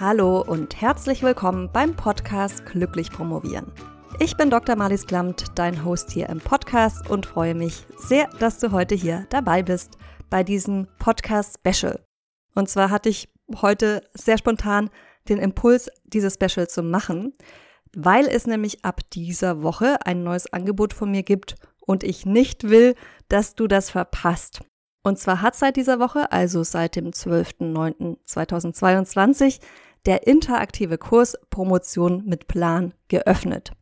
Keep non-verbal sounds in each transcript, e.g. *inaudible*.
Hallo und herzlich willkommen beim Podcast Glücklich Promovieren. Ich bin Dr. Marlies Klamt, dein Host hier im Podcast und freue mich sehr, dass du heute hier dabei bist bei diesem Podcast Special. Und zwar hatte ich heute sehr spontan den Impuls, dieses Special zu machen, weil es nämlich ab dieser Woche ein neues Angebot von mir gibt und ich nicht will, dass du das verpasst. Und zwar hat seit dieser Woche, also seit dem 12.09.2022, der interaktive Kurs Promotion mit Plan geöffnet.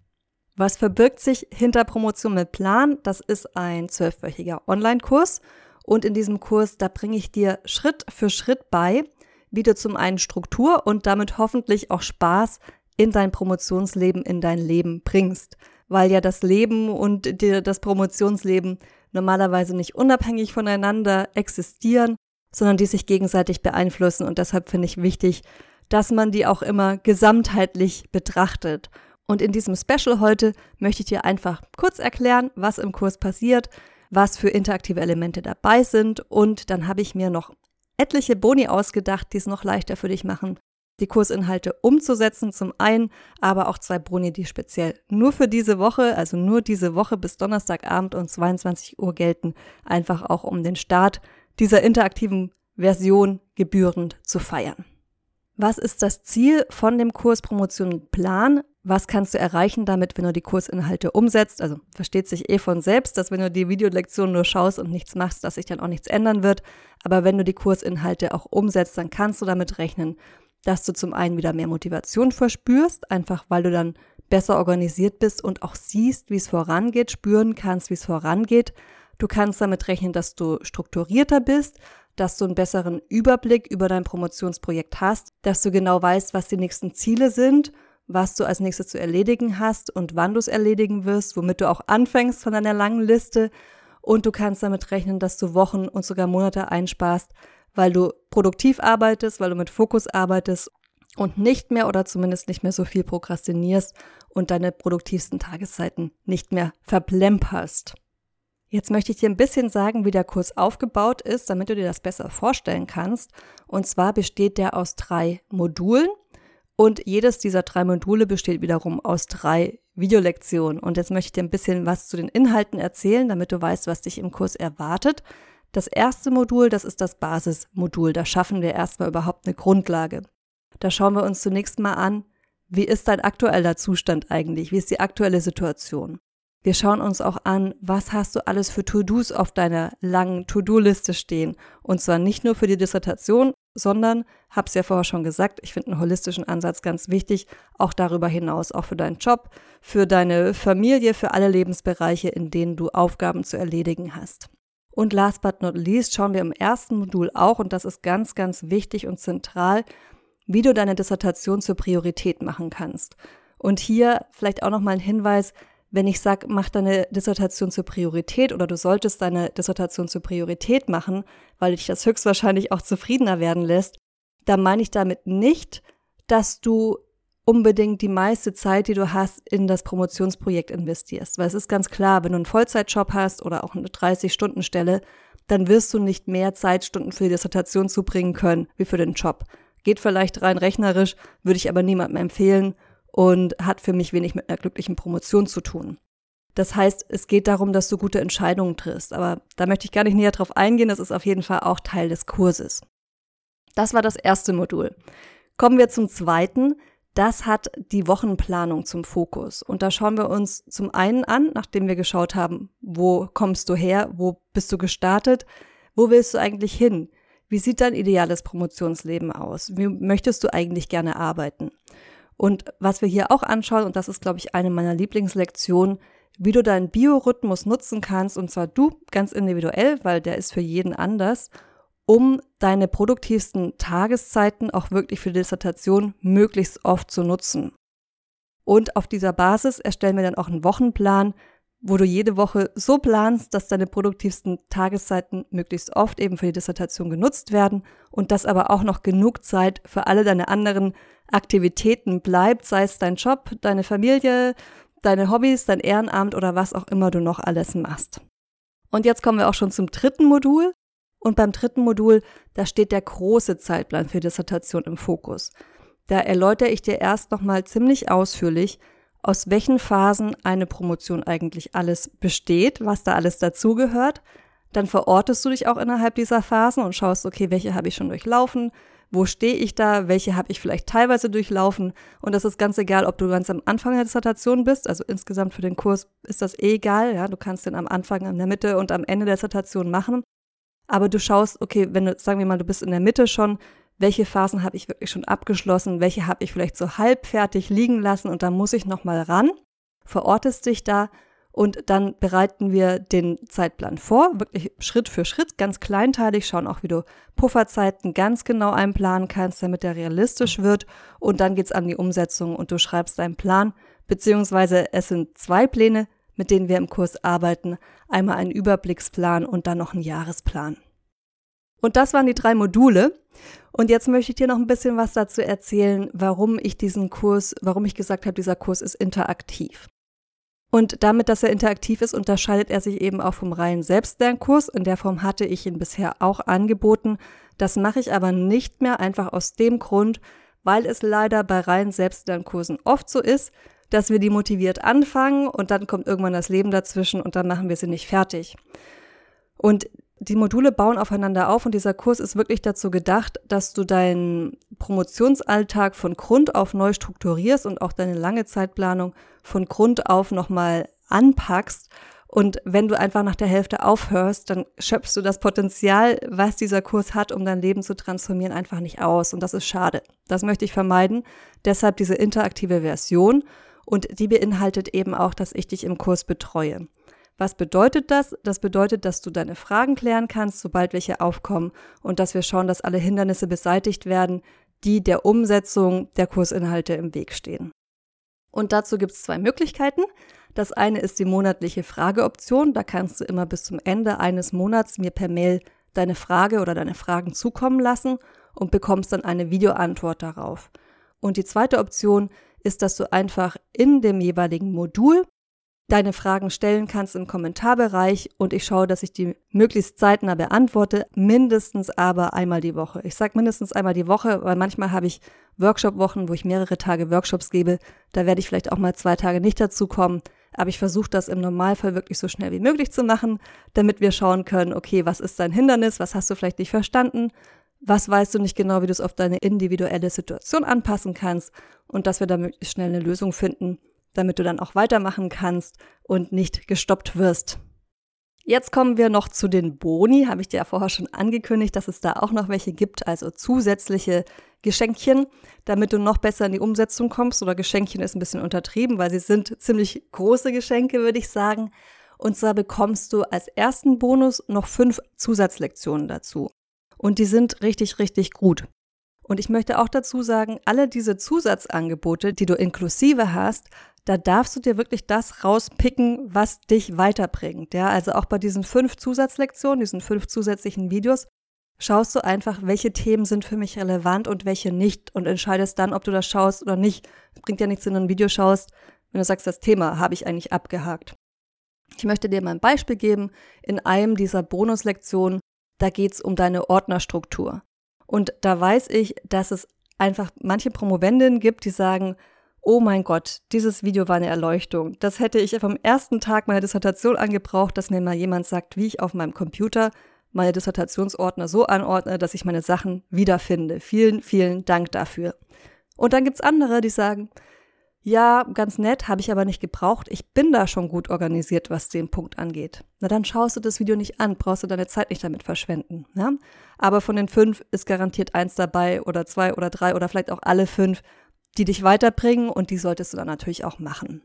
Was verbirgt sich hinter Promotion mit Plan? Das ist ein zwölfwöchiger Online-Kurs und in diesem Kurs, da bringe ich dir Schritt für Schritt bei, wie du zum einen Struktur und damit hoffentlich auch Spaß in dein Promotionsleben, in dein Leben bringst. Weil ja das Leben und das Promotionsleben normalerweise nicht unabhängig voneinander existieren, sondern die sich gegenseitig beeinflussen. Und deshalb finde ich wichtig, dass man die auch immer gesamtheitlich betrachtet. Und in diesem Special heute möchte ich dir einfach kurz erklären, was im Kurs passiert, was für interaktive Elemente dabei sind und dann habe ich mir noch etliche Boni ausgedacht, die es noch leichter für dich machen, die Kursinhalte umzusetzen zum einen, aber auch zwei Boni, die speziell nur für diese Woche, also nur diese Woche bis Donnerstagabend um 22 Uhr gelten, einfach auch um den Start dieser interaktiven Version gebührend zu feiern. Was ist das Ziel von dem Kurs Promotion Plan? Was kannst du erreichen damit, wenn du die Kursinhalte umsetzt? Also versteht sich eh von selbst, dass wenn du die Videolektion nur schaust und nichts machst, dass sich dann auch nichts ändern wird. Aber wenn du die Kursinhalte auch umsetzt, dann kannst du damit rechnen, dass du zum einen wieder mehr Motivation verspürst, einfach weil du dann besser organisiert bist und auch siehst, wie es vorangeht, spüren kannst, wie es vorangeht. Du kannst damit rechnen, dass du strukturierter bist, dass du einen besseren Überblick über dein Promotionsprojekt hast, dass du genau weißt, was die nächsten Ziele sind, was du als nächstes zu erledigen hast und wann du es erledigen wirst, womit du auch anfängst von deiner langen Liste. Und du kannst damit rechnen, dass du Wochen und sogar Monate einsparst, weil du produktiv arbeitest, weil du mit Fokus arbeitest und nicht mehr oder zumindest nicht mehr so viel prokrastinierst und deine produktivsten Tageszeiten nicht mehr verplemperst. Jetzt möchte ich dir ein bisschen sagen, wie der Kurs aufgebaut ist, damit du dir das besser vorstellen kannst. Und zwar besteht der aus drei Modulen und jedes dieser drei Module besteht wiederum aus drei Videolektionen. Und jetzt möchte ich dir ein bisschen was zu den Inhalten erzählen, damit du weißt, was dich im Kurs erwartet. Das erste Modul, das ist das Basismodul. Da schaffen wir erstmal überhaupt eine Grundlage. Da schauen wir uns zunächst mal an, wie ist dein aktueller Zustand eigentlich? Wie ist die aktuelle Situation? Wir schauen uns auch an, was hast du alles für To-Dos auf deiner langen To-Do-Liste stehen. Und zwar nicht nur für die Dissertation, sondern, hab's ja vorher schon gesagt, ich finde einen holistischen Ansatz ganz wichtig, auch darüber hinaus, auch für deinen Job, für deine Familie, für alle Lebensbereiche, in denen du Aufgaben zu erledigen hast. Und last but not least schauen wir im ersten Modul auch, und das ist ganz, ganz wichtig und zentral, wie du deine Dissertation zur Priorität machen kannst. Und hier vielleicht auch nochmal ein Hinweis, wenn ich sage, mach deine Dissertation zur Priorität oder du solltest deine Dissertation zur Priorität machen, weil dich das höchstwahrscheinlich auch zufriedener werden lässt, dann meine ich damit nicht, dass du unbedingt die meiste Zeit, die du hast, in das Promotionsprojekt investierst. Weil es ist ganz klar, wenn du einen Vollzeitjob hast oder auch eine 30-Stunden-Stelle, dann wirst du nicht mehr Zeitstunden für die Dissertation zubringen können wie für den Job. Geht vielleicht rein rechnerisch, würde ich aber niemandem empfehlen und hat für mich wenig mit einer glücklichen Promotion zu tun. Das heißt, es geht darum, dass du gute Entscheidungen triffst. Aber da möchte ich gar nicht näher drauf eingehen. Das ist auf jeden Fall auch Teil des Kurses. Das war das erste Modul. Kommen wir zum zweiten. Das hat die Wochenplanung zum Fokus. Und da schauen wir uns zum einen an, nachdem wir geschaut haben, wo kommst du her, wo bist du gestartet, wo willst du eigentlich hin? Wie sieht dein ideales Promotionsleben aus? Wie möchtest du eigentlich gerne arbeiten? Und was wir hier auch anschauen, und das ist, glaube ich, eine meiner Lieblingslektionen, wie du deinen Biorhythmus nutzen kannst, und zwar du ganz individuell, weil der ist für jeden anders, um deine produktivsten Tageszeiten auch wirklich für die Dissertation möglichst oft zu nutzen. Und auf dieser Basis erstellen wir dann auch einen Wochenplan, wo du jede Woche so planst, dass deine produktivsten Tageszeiten möglichst oft eben für die Dissertation genutzt werden und dass aber auch noch genug Zeit für alle deine anderen Aktivitäten bleibt, sei es dein Job, deine Familie, deine Hobbys, dein Ehrenamt oder was auch immer du noch alles machst. Und jetzt kommen wir auch schon zum dritten Modul. Und beim dritten Modul, da steht der große Zeitplan für Dissertation im Fokus. Da erläutere ich dir erst nochmal ziemlich ausführlich, aus welchen Phasen eine Promotion eigentlich alles besteht, was da alles dazugehört. Dann verortest du dich auch innerhalb dieser Phasen und schaust, okay, welche habe ich schon durchlaufen, wo stehe ich da, welche habe ich vielleicht teilweise durchlaufen. Und das ist ganz egal, ob du ganz am Anfang der Dissertation bist, also insgesamt für den Kurs ist das eh egal, ja, du kannst den am Anfang, in der Mitte und am Ende der Dissertation machen. Aber du schaust, okay, wenn du, sagen wir mal, du bist in der Mitte schon, welche Phasen habe ich wirklich schon abgeschlossen, welche habe ich vielleicht so halb fertig liegen lassen und da muss ich nochmal ran, verortest dich da und dann bereiten wir den Zeitplan vor, wirklich Schritt für Schritt, ganz kleinteilig, schauen auch, wie du Pufferzeiten ganz genau einplanen kannst, damit der realistisch wird. Und dann geht's an die Umsetzung und du schreibst deinen Plan, beziehungsweise es sind zwei Pläne, mit denen wir im Kurs arbeiten. Einmal ein Überblicksplan und dann noch ein Jahresplan. Und das waren die drei Module. Und jetzt möchte ich dir noch ein bisschen was dazu erzählen, warum ich diesen Kurs, warum ich gesagt habe, dieser Kurs ist interaktiv. Und damit, dass er interaktiv ist, unterscheidet er sich eben auch vom reinen Selbstlernkurs. In der Form hatte ich ihn bisher auch angeboten. Das mache ich aber nicht mehr einfach aus dem Grund, weil es leider bei reinen Selbstlernkursen oft so ist, dass wir die motiviert anfangen und dann kommt irgendwann das Leben dazwischen und dann machen wir sie nicht fertig. Und die Module bauen aufeinander auf und dieser Kurs ist wirklich dazu gedacht, dass du deinen Promotionsalltag von Grund auf neu strukturierst und auch deine lange Zeitplanung von Grund auf nochmal anpackst. Und wenn du einfach nach der Hälfte aufhörst, dann schöpfst du das Potenzial, was dieser Kurs hat, um dein Leben zu transformieren, einfach nicht aus. Und das ist schade. Das möchte ich vermeiden. Deshalb diese interaktive Version. Und die beinhaltet eben auch, dass ich dich im Kurs betreue. Was bedeutet das? Das bedeutet, dass du deine Fragen klären kannst, sobald welche aufkommen und dass wir schauen, dass alle Hindernisse beseitigt werden, die der Umsetzung der Kursinhalte im Weg stehen. Und dazu gibt es zwei Möglichkeiten. Das eine ist die monatliche Frageoption. Da kannst du immer bis zum Ende eines Monats mir per Mail deine Frage oder deine Fragen zukommen lassen und bekommst dann eine Videoantwort darauf. Und die zweite Option ist, dass du einfach in dem jeweiligen Modul deine Fragen stellen kannst im Kommentarbereich und ich schaue, dass ich die möglichst zeitnah beantworte, mindestens aber einmal die Woche. Ich sage mindestens einmal die Woche, weil manchmal habe ich Workshop-Wochen, wo ich mehrere Tage Workshops gebe. Da werde ich vielleicht auch mal zwei Tage nicht dazu kommen. Aber ich versuche das im Normalfall wirklich so schnell wie möglich zu machen, damit wir schauen können, okay, was ist dein Hindernis, was hast du vielleicht nicht verstanden, was weißt du nicht genau, wie du es auf deine individuelle Situation anpassen kannst und dass wir da möglichst schnell eine Lösung finden, damit du dann auch weitermachen kannst und nicht gestoppt wirst. Jetzt kommen wir noch zu den Boni. Habe ich dir ja vorher schon angekündigt, dass es da auch noch welche gibt, also zusätzliche Geschenkchen, damit du noch besser in die Umsetzung kommst. Oder Geschenkchen ist ein bisschen untertrieben, weil sie sind ziemlich große Geschenke, würde ich sagen. Und zwar bekommst du als ersten Bonus noch fünf Zusatzlektionen dazu. Und die sind richtig, richtig gut. Und ich möchte auch dazu sagen, alle diese Zusatzangebote, die du inklusive hast, da darfst du dir wirklich das rauspicken, was dich weiterbringt. Ja, also auch bei diesen fünf Zusatzlektionen, diesen fünf zusätzlichen Videos, schaust du einfach, welche Themen sind für mich relevant und welche nicht und entscheidest dann, ob du das schaust oder nicht. Bringt ja nichts, wenn du ein Video schaust, wenn du sagst, das Thema habe ich eigentlich abgehakt. Ich möchte dir mal ein Beispiel geben. In einem dieser Bonuslektionen, da geht es um deine Ordnerstruktur. Und da weiß ich, dass es einfach manche Promovendinnen gibt, die sagen, oh mein Gott, dieses Video war eine Erleuchtung. Das hätte ich vom ersten Tag meiner Dissertation angebraucht, dass mir mal jemand sagt, wie ich auf meinem Computer meine Dissertationsordner so anordne, dass ich meine Sachen wiederfinde. Vielen, vielen Dank dafür. Und dann gibt's andere, die sagen, ja, ganz nett, habe ich aber nicht gebraucht. Ich bin da schon gut organisiert, was den Punkt angeht. Na, dann schaust du das Video nicht an, brauchst du deine Zeit nicht damit verschwenden. Ja? Aber von den fünf ist garantiert eins dabei oder zwei oder drei oder vielleicht auch alle fünf, die dich weiterbringen und die solltest du dann natürlich auch machen.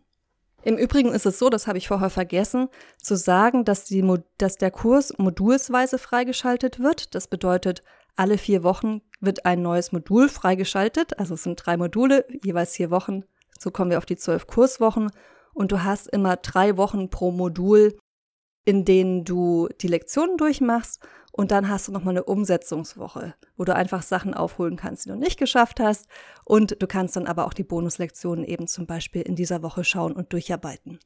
Im Übrigen ist es so, das habe ich vorher vergessen, zu sagen, dass, die, dass der Kurs modulsweise freigeschaltet wird. Das bedeutet, alle vier Wochen wird ein neues Modul freigeschaltet. Also es sind drei Module, jeweils vier Wochen. So kommen wir auf die zwölf Kurswochen. Und du hast immer drei Wochen pro Modul, in denen du die Lektionen durchmachst und dann hast du nochmal eine Umsetzungswoche, wo du einfach Sachen aufholen kannst, die du nicht geschafft hast. Und du kannst dann aber auch die Bonuslektionen eben zum Beispiel in dieser Woche schauen und durcharbeiten.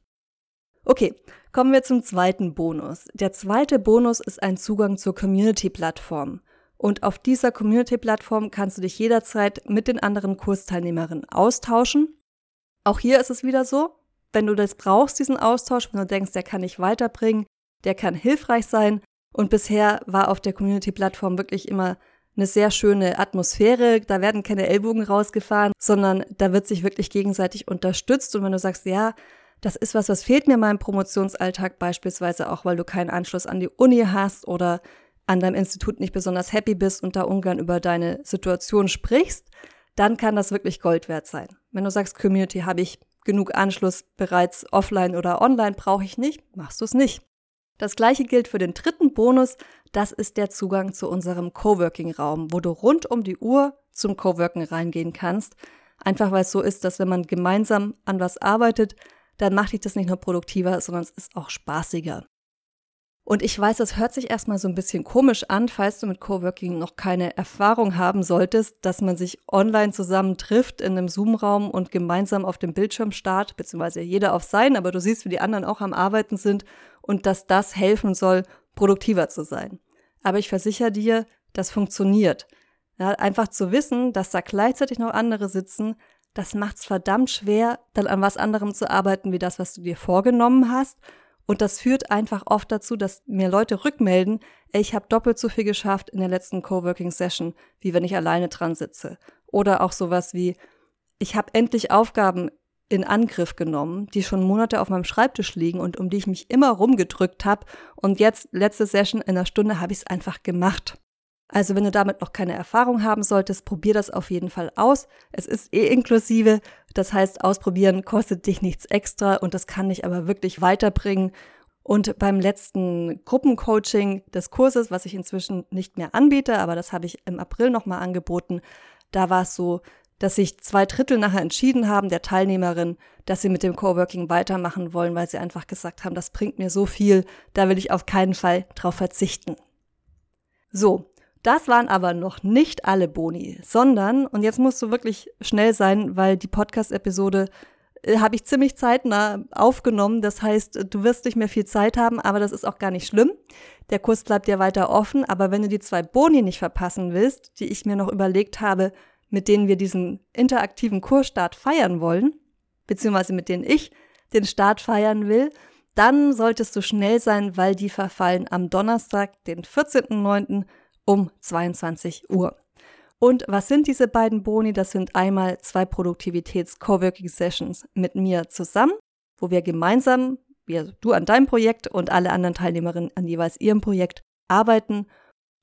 Okay, kommen wir zum zweiten Bonus. Der zweite Bonus ist ein Zugang zur Community-Plattform. Und auf dieser Community-Plattform kannst du dich jederzeit mit den anderen Kursteilnehmerinnen austauschen. Auch hier ist es wieder so, wenn du das brauchst, diesen Austausch, wenn du denkst, der kann dich weiterbringen, der kann hilfreich sein. Und bisher war auf der Community-Plattform wirklich immer eine sehr schöne Atmosphäre. Da werden keine Ellbogen rausgefahren, sondern da wird sich wirklich gegenseitig unterstützt. Und wenn du sagst, ja, das ist was, was fehlt mir in meinem Promotionsalltag beispielsweise auch, weil du keinen Anschluss an die Uni hast oder an deinem Institut nicht besonders happy bist und da ungern über deine Situation sprichst, dann kann das wirklich Gold wert sein. Wenn du sagst, Community habe ich genug Anschluss bereits offline oder online, brauche ich nicht, machst du es nicht. Das gleiche gilt für den dritten Bonus, das ist der Zugang zu unserem Coworking-Raum, wo du rund um die Uhr zum Coworking reingehen kannst. Einfach weil es so ist, dass wenn man gemeinsam an was arbeitet, dann macht dich das nicht nur produktiver, sondern es ist auch spaßiger. Und ich weiß, das hört sich erstmal so ein bisschen komisch an, falls du mit Coworking noch keine Erfahrung haben solltest, dass man sich online zusammen trifft in einem Zoom-Raum und gemeinsam auf dem Bildschirm starrt, beziehungsweise jeder auf sein, aber du siehst, wie die anderen auch am Arbeiten sind und dass das helfen soll, produktiver zu sein. Aber ich versichere dir, das funktioniert. Ja, einfach zu wissen, dass da gleichzeitig noch andere sitzen, das macht's verdammt schwer, dann an was anderem zu arbeiten, wie das, was du dir vorgenommen hast und das führt einfach oft dazu, dass mir Leute rückmelden, ey, ich habe doppelt so viel geschafft in der letzten Coworking-Session, wie wenn ich alleine dran sitze. Oder auch sowas wie, ich habe endlich Aufgaben in Angriff genommen, die schon Monate auf meinem Schreibtisch liegen und um die ich mich immer rumgedrückt habe. Und jetzt, letzte Session in einer Stunde, habe ich es einfach gemacht. Also wenn du damit noch keine Erfahrung haben solltest, probier das auf jeden Fall aus. Es ist eh inklusive, das heißt, ausprobieren kostet dich nichts extra und das kann dich aber wirklich weiterbringen. Und beim letzten Gruppencoaching des Kurses, was ich inzwischen nicht mehr anbiete, aber das habe ich im April nochmal angeboten, da war es so, dass sich zwei Drittel nachher entschieden haben, der Teilnehmerin, dass sie mit dem Coworking weitermachen wollen, weil sie einfach gesagt haben, das bringt mir so viel, da will ich auf keinen Fall drauf verzichten. So, das waren aber noch nicht alle Boni, sondern, und jetzt musst du wirklich schnell sein, weil die Podcast-Episode äh, habe ich ziemlich zeitnah aufgenommen. Das heißt, du wirst nicht mehr viel Zeit haben, aber das ist auch gar nicht schlimm. Der Kurs bleibt ja weiter offen, aber wenn du die zwei Boni nicht verpassen willst, die ich mir noch überlegt habe, mit denen wir diesen interaktiven Kursstart feiern wollen, beziehungsweise mit denen ich den Start feiern will, dann solltest du schnell sein, weil die verfallen am Donnerstag, den 14.09 um 22 Uhr. Und was sind diese beiden Boni? Das sind einmal zwei Produktivitäts-Coworking-Sessions mit mir zusammen, wo wir gemeinsam, wir, du an deinem Projekt und alle anderen Teilnehmerinnen an jeweils ihrem Projekt arbeiten.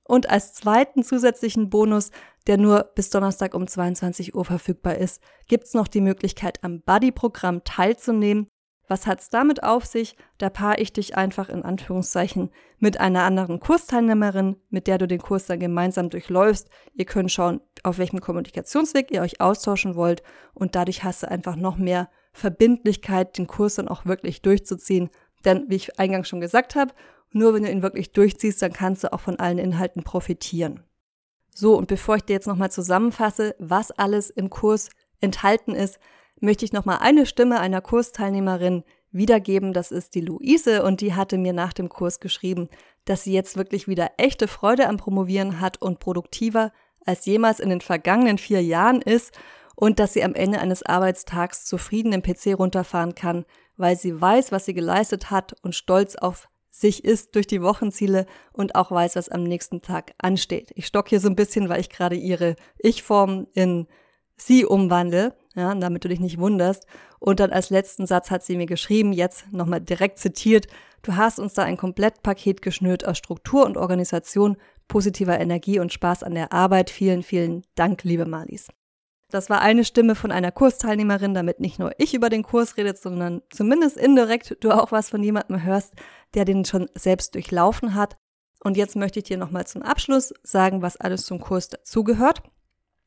Und als zweiten zusätzlichen Bonus, der nur bis Donnerstag um 22 Uhr verfügbar ist, gibt es noch die Möglichkeit, am Buddy-Programm teilzunehmen. Was hat's damit auf sich? Da paare ich dich einfach in Anführungszeichen mit einer anderen Kursteilnehmerin, mit der du den Kurs dann gemeinsam durchläufst. Ihr könnt schauen, auf welchem Kommunikationsweg ihr euch austauschen wollt und dadurch hast du einfach noch mehr Verbindlichkeit, den Kurs dann auch wirklich durchzuziehen. Denn wie ich eingangs schon gesagt habe, nur wenn du ihn wirklich durchziehst, dann kannst du auch von allen Inhalten profitieren. So, und bevor ich dir jetzt nochmal zusammenfasse, was alles im Kurs enthalten ist, möchte ich nochmal eine Stimme einer Kursteilnehmerin wiedergeben. Das ist die Luise und die hatte mir nach dem Kurs geschrieben, dass sie jetzt wirklich wieder echte Freude am Promovieren hat und produktiver als jemals in den vergangenen vier Jahren ist und dass sie am Ende eines Arbeitstags zufrieden den PC runterfahren kann, weil sie weiß, was sie geleistet hat und stolz auf sich ist durch die Wochenziele und auch weiß, was am nächsten Tag ansteht. Ich stock hier so ein bisschen, weil ich gerade ihre Ich-Form in sie umwandle ja, damit du dich nicht wunderst. Und dann als letzten Satz hat sie mir geschrieben, jetzt nochmal direkt zitiert, du hast uns da ein Komplettpaket geschnürt aus Struktur und Organisation, positiver Energie und Spaß an der Arbeit. Vielen, vielen Dank, liebe Marlies. Das war eine Stimme von einer Kursteilnehmerin, damit nicht nur ich über den Kurs redet, sondern zumindest indirekt du auch was von jemandem hörst, der den schon selbst durchlaufen hat. Und jetzt möchte ich dir nochmal zum Abschluss sagen, was alles zum Kurs dazugehört.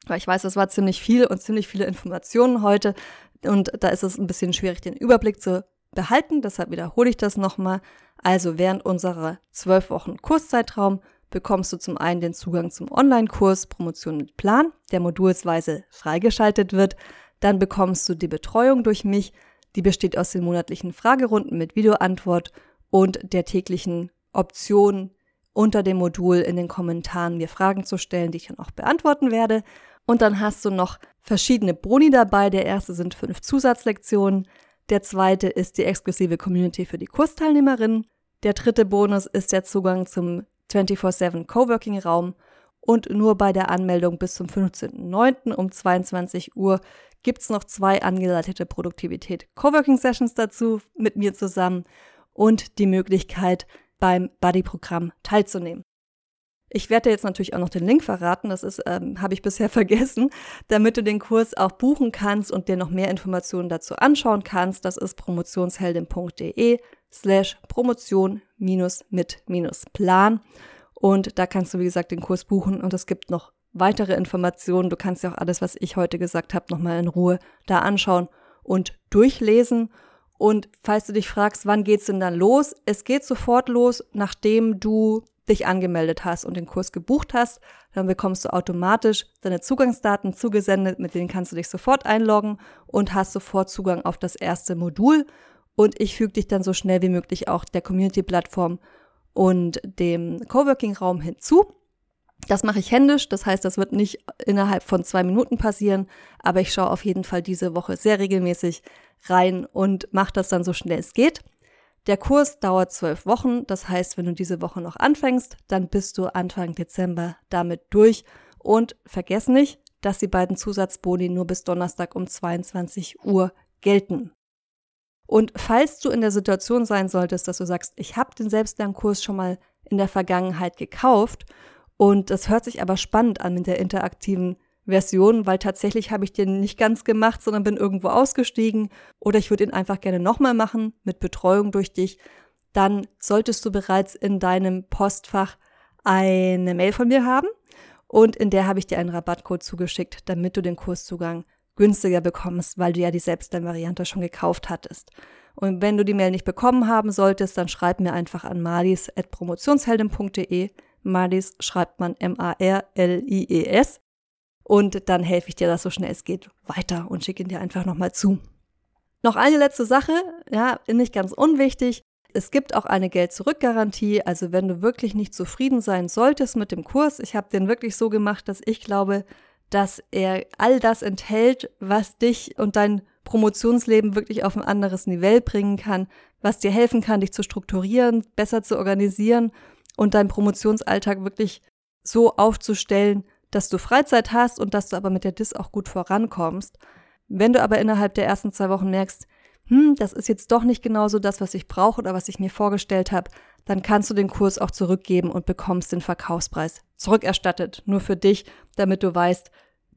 Weil ich weiß, das war ziemlich viel und ziemlich viele Informationen heute. Und da ist es ein bisschen schwierig, den Überblick zu behalten. Deshalb wiederhole ich das nochmal. Also während unserer zwölf Wochen Kurszeitraum bekommst du zum einen den Zugang zum Online-Kurs Promotion mit Plan, der modulsweise freigeschaltet wird. Dann bekommst du die Betreuung durch mich. Die besteht aus den monatlichen Fragerunden mit Videoantwort und der täglichen Option unter dem Modul in den Kommentaren mir Fragen zu stellen, die ich dann auch beantworten werde. Und dann hast du noch verschiedene Boni dabei. Der erste sind fünf Zusatzlektionen. Der zweite ist die exklusive Community für die Kursteilnehmerinnen. Der dritte Bonus ist der Zugang zum 24-7 Coworking Raum. Und nur bei der Anmeldung bis zum 15.09. um 22 Uhr gibt's noch zwei angeleitete Produktivität Coworking Sessions dazu mit mir zusammen und die Möglichkeit, beim Buddy-Programm teilzunehmen. Ich werde dir jetzt natürlich auch noch den Link verraten, das ist, ähm, *laughs* habe ich bisher vergessen, damit du den Kurs auch buchen kannst und dir noch mehr Informationen dazu anschauen kannst. Das ist promotionsheldin.de slash promotion minus mit minus plan. Und da kannst du, wie gesagt, den Kurs buchen und es gibt noch weitere Informationen. Du kannst ja auch alles, was ich heute gesagt habe, nochmal in Ruhe da anschauen und durchlesen. Und falls du dich fragst, wann geht's denn dann los? Es geht sofort los, nachdem du dich angemeldet hast und den Kurs gebucht hast. Dann bekommst du automatisch deine Zugangsdaten zugesendet, mit denen kannst du dich sofort einloggen und hast sofort Zugang auf das erste Modul. Und ich füge dich dann so schnell wie möglich auch der Community-Plattform und dem Coworking-Raum hinzu. Das mache ich händisch, das heißt, das wird nicht innerhalb von zwei Minuten passieren, aber ich schaue auf jeden Fall diese Woche sehr regelmäßig rein und mache das dann so schnell es geht. Der Kurs dauert zwölf Wochen, das heißt, wenn du diese Woche noch anfängst, dann bist du Anfang Dezember damit durch und vergiss nicht, dass die beiden Zusatzboni nur bis Donnerstag um 22 Uhr gelten. Und falls du in der Situation sein solltest, dass du sagst, ich habe den Selbstlernkurs schon mal in der Vergangenheit gekauft und das hört sich aber spannend an mit der interaktiven Version, weil tatsächlich habe ich den nicht ganz gemacht, sondern bin irgendwo ausgestiegen oder ich würde ihn einfach gerne nochmal machen mit Betreuung durch dich, dann solltest du bereits in deinem Postfach eine Mail von mir haben und in der habe ich dir einen Rabattcode zugeschickt, damit du den Kurszugang günstiger bekommst, weil du ja die Selbstlern-Variante schon gekauft hattest. Und wenn du die Mail nicht bekommen haben solltest, dann schreib mir einfach an malis.promotionsheldin.de. Malis schreibt man M-A-R-L-I-E-S und dann helfe ich dir, dass so schnell es geht, weiter und schicke ihn dir einfach nochmal zu. Noch eine letzte Sache, ja, nicht ganz unwichtig. Es gibt auch eine Geld-Zurück-Garantie. Also wenn du wirklich nicht zufrieden sein solltest mit dem Kurs, ich habe den wirklich so gemacht, dass ich glaube, dass er all das enthält, was dich und dein Promotionsleben wirklich auf ein anderes Niveau bringen kann, was dir helfen kann, dich zu strukturieren, besser zu organisieren und deinen Promotionsalltag wirklich so aufzustellen, dass du Freizeit hast und dass du aber mit der DIS auch gut vorankommst. Wenn du aber innerhalb der ersten zwei Wochen merkst, hm, das ist jetzt doch nicht genauso das, was ich brauche oder was ich mir vorgestellt habe, dann kannst du den Kurs auch zurückgeben und bekommst den Verkaufspreis zurückerstattet. Nur für dich, damit du weißt,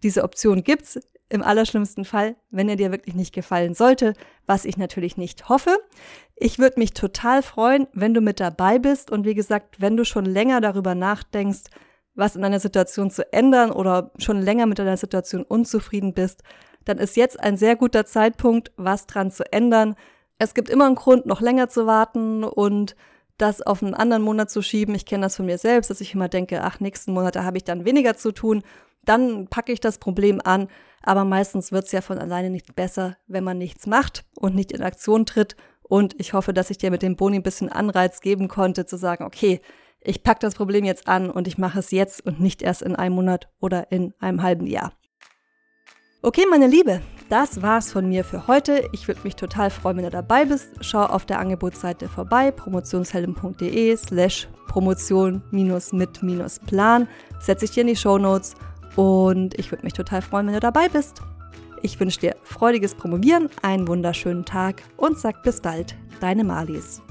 diese Option gibt's im allerschlimmsten Fall, wenn er dir wirklich nicht gefallen sollte, was ich natürlich nicht hoffe. Ich würde mich total freuen, wenn du mit dabei bist und wie gesagt, wenn du schon länger darüber nachdenkst, was in deiner Situation zu ändern oder schon länger mit deiner Situation unzufrieden bist, dann ist jetzt ein sehr guter Zeitpunkt, was dran zu ändern. Es gibt immer einen Grund, noch länger zu warten und das auf einen anderen Monat zu schieben. Ich kenne das von mir selbst, dass ich immer denke, ach, nächsten Monat, da habe ich dann weniger zu tun. Dann packe ich das Problem an. Aber meistens wird es ja von alleine nicht besser, wenn man nichts macht und nicht in Aktion tritt. Und ich hoffe, dass ich dir mit dem Boni ein bisschen Anreiz geben konnte, zu sagen, okay, ich packe das Problem jetzt an und ich mache es jetzt und nicht erst in einem Monat oder in einem halben Jahr. Okay, meine Liebe, das war's von mir für heute. Ich würde mich total freuen, wenn du dabei bist. Schau auf der Angebotsseite vorbei, promotionshelden.de slash promotion mit plan. Setze ich dir in die Show Notes und ich würde mich total freuen, wenn du dabei bist. Ich wünsche dir freudiges Promovieren, einen wunderschönen Tag und sag bis bald, deine Malis.